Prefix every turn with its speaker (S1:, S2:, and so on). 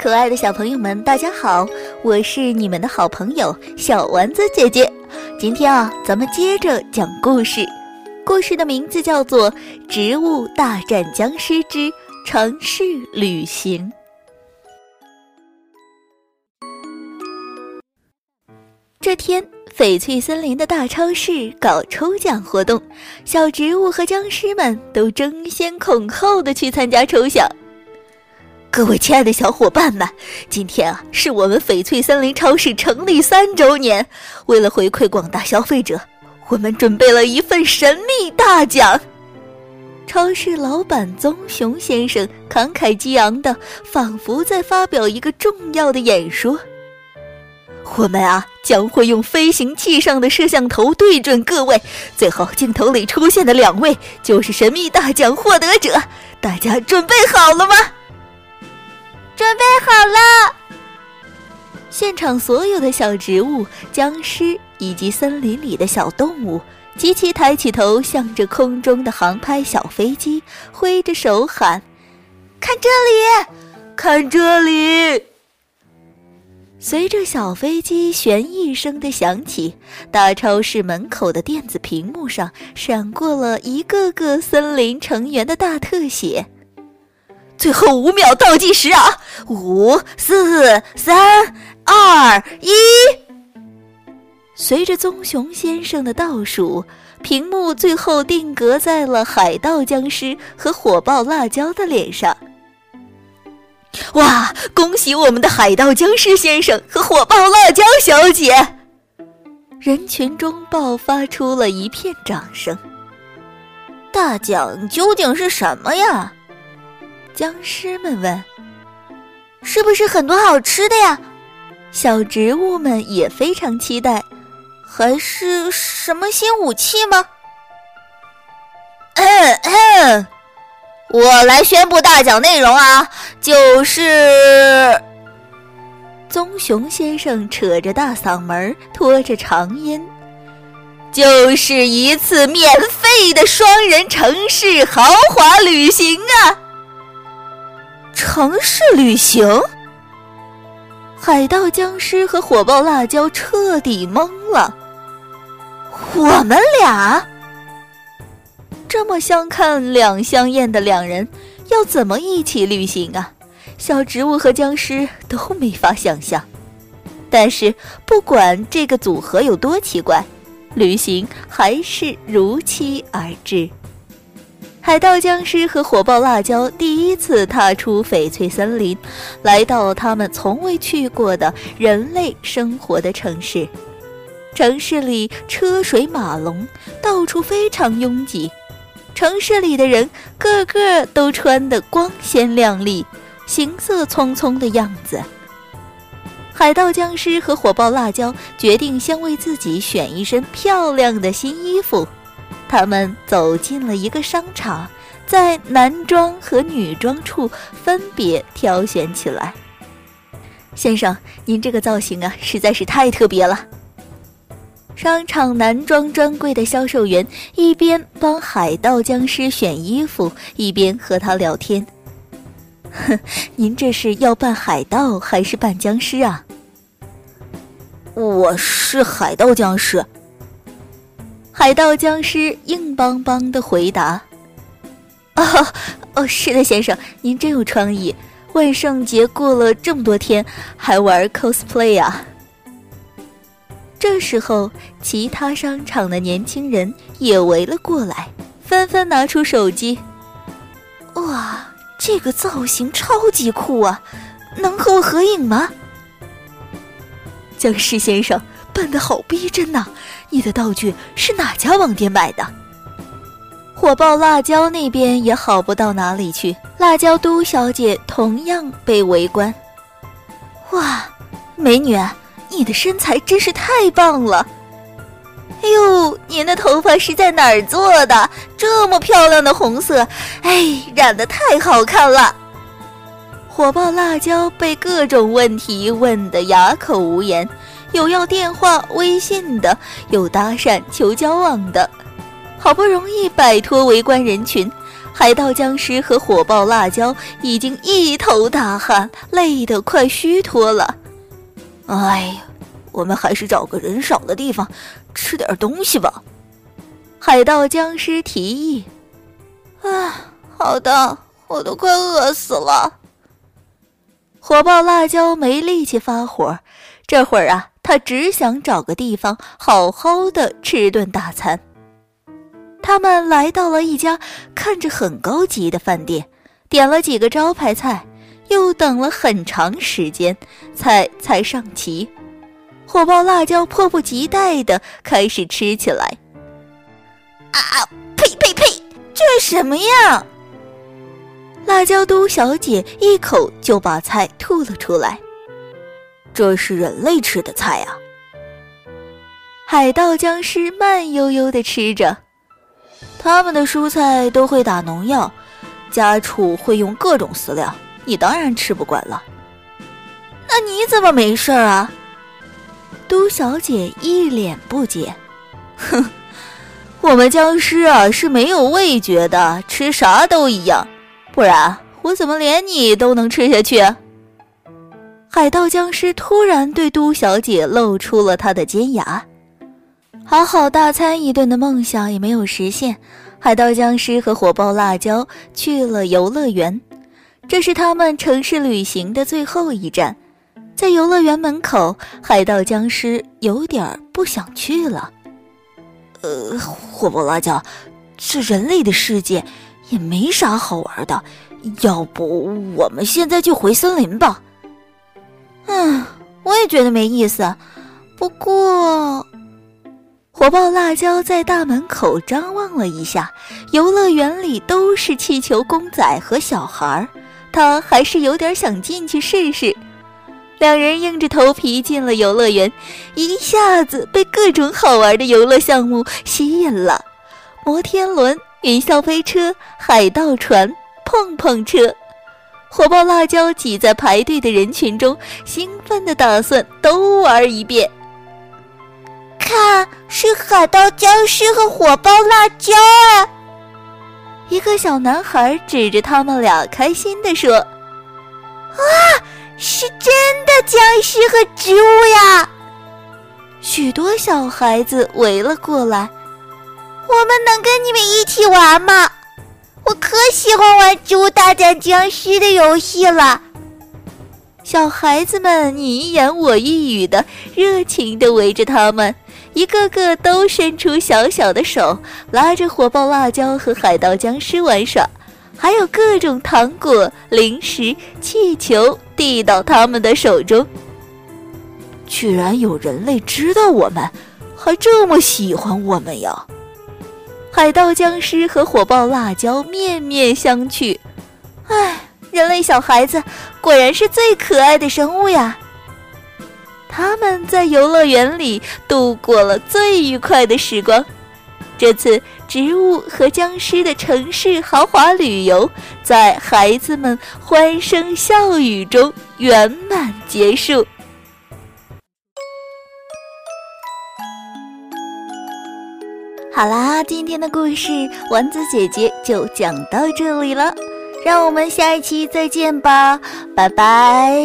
S1: 可爱的小朋友们，大家好！我是你们的好朋友小丸子姐姐。今天啊，咱们接着讲故事。故事的名字叫做《植物大战僵尸之城市旅行》。这天，翡翠森林的大超市搞抽奖活动，小植物和僵尸们都争先恐后的去参加抽奖。各位亲爱的小伙伴们，今天啊是我们翡翠森林超市成立三周年。为了回馈广大消费者，我们准备了一份神秘大奖。超市老板棕熊先生慷慨激昂的，仿佛在发表一个重要的演说。我们啊将会用飞行器上的摄像头对准各位，最后镜头里出现的两位就是神秘大奖获得者。大家准备好了吗？
S2: 准备好了！
S1: 现场所有的小植物、僵尸以及森林里的小动物，齐齐抬起头，向着空中的航拍小飞机挥着手喊：“看这里，看这里！”随着小飞机旋翼声的响起，大超市门口的电子屏幕上闪过了一个个森林成员的大特写。最后五秒倒计时啊！五、四、三、二、一。随着棕熊先生的倒数，屏幕最后定格在了海盗僵尸和火爆辣椒的脸上。哇！恭喜我们的海盗僵尸先生和火爆辣椒小姐！人群中爆发出了一片掌声。
S2: 大奖究竟是什么呀？
S1: 僵尸们问：“
S2: 是不是很多好吃的呀？”
S1: 小植物们也非常期待。
S2: 还是什么新武器吗？
S3: 嗯嗯，我来宣布大奖内容啊，就是……
S1: 棕熊先生扯着大嗓门，拖着长音，
S3: 就是一次免费的双人城市豪华旅行啊！
S1: 城市旅行，海盗僵尸和火爆辣椒彻底懵了。我们俩这么相看两相厌的两人，要怎么一起旅行啊？小植物和僵尸都没法想象。但是不管这个组合有多奇怪，旅行还是如期而至。海盗僵尸和火爆辣椒第一次踏出翡翠森林，来到他们从未去过的人类生活的城市。城市里车水马龙，到处非常拥挤。城市里的人个个都穿得光鲜亮丽，行色匆匆的样子。海盗僵尸和火爆辣椒决定先为自己选一身漂亮的新衣服。他们走进了一个商场，在男装和女装处分别挑选起来。先生，您这个造型啊，实在是太特别了。商场男装专柜的销售员一边帮海盗僵尸选衣服，一边和他聊天。哼，您这是要扮海盗还是扮僵尸啊？
S3: 我是海盗僵尸。
S1: 海盗僵尸硬邦邦的回答：“哦哦，是的，先生，您真有创意。万圣节过了这么多天，还玩 cosplay 啊？”这时候，其他商场的年轻人也围了过来，纷纷拿出手机。哇，这个造型超级酷啊！能和我合影吗？僵尸先生扮的好逼真呐！你的道具是哪家网店买的？火爆辣椒那边也好不到哪里去，辣椒都小姐同样被围观。哇，美女，你的身材真是太棒了！哎呦，您的头发是在哪儿做的？这么漂亮的红色，哎，染的太好看了！火爆辣椒被各种问题问得哑口无言。有要电话、微信的，有搭讪求交往的，好不容易摆脱围观人群，海盗僵尸和火爆辣椒已经一头大汗，累得快虚脱了。
S3: 哎呀，我们还是找个人少的地方吃点东西吧。
S1: 海盗僵尸提议。
S2: 啊，好的，我都快饿死了。
S1: 火爆辣椒没力气发火，这会儿啊，他只想找个地方好好的吃顿大餐。他们来到了一家看着很高级的饭店，点了几个招牌菜，又等了很长时间，菜才上齐。火爆辣椒迫不及待的开始吃起来。
S2: 啊！呸呸呸！这是什么呀？
S1: 辣椒都小姐一口就把菜吐了出来。
S3: 这是人类吃的菜啊！
S1: 海盗僵尸慢悠悠地吃着。他们的蔬菜都会打农药，家畜会用各种饲料，你当然吃不惯了。
S2: 那你怎么没事啊？
S1: 都小姐一脸不解。哼，我们僵尸啊是没有味觉的，吃啥都一样。不然我怎么连你都能吃下去？海盗僵尸突然对都小姐露出了他的尖牙。好好大餐一顿的梦想也没有实现，海盗僵尸和火爆辣椒去了游乐园，这是他们城市旅行的最后一站。在游乐园门口，海盗僵尸有点不想去了。
S3: 呃，火爆辣椒，这人类的世界也没啥好玩的，要不我们现在就回森林吧？
S2: 嗯，我也觉得没意思，不过。
S1: 火爆辣椒在大门口张望了一下，游乐园里都是气球公仔和小孩儿，他还是有点想进去试试。两人硬着头皮进了游乐园，一下子被各种好玩的游乐项目吸引了：摩天轮、云霄飞车、海盗船、碰碰车。火爆辣椒挤在排队的人群中，兴奋地打算都玩一遍。
S2: 看，是海盗僵尸和火爆辣椒啊！
S1: 一个小男孩指着他们俩，开心地说：“
S2: 哇，是真的僵尸和植物呀！”
S1: 许多小孩子围了过来。
S2: 我们能跟你们一起玩吗？我可喜欢玩《植物大战僵尸》的游戏了。
S1: 小孩子们你一言我一语的，热情地围着他们。一个个都伸出小小的手，拉着火爆辣椒和海盗僵尸玩耍，还有各种糖果、零食、气球递到他们的手中。
S3: 居然有人类知道我们，还这么喜欢我们呀！
S1: 海盗僵尸和火爆辣椒面面相觑。唉，人类小孩子果然是最可爱的生物呀！他们在游乐园里度过了最愉快的时光。这次植物和僵尸的城市豪华旅游，在孩子们欢声笑语中圆满结束。好啦，今天的故事丸子姐姐就讲到这里了，让我们下一期再见吧，拜拜。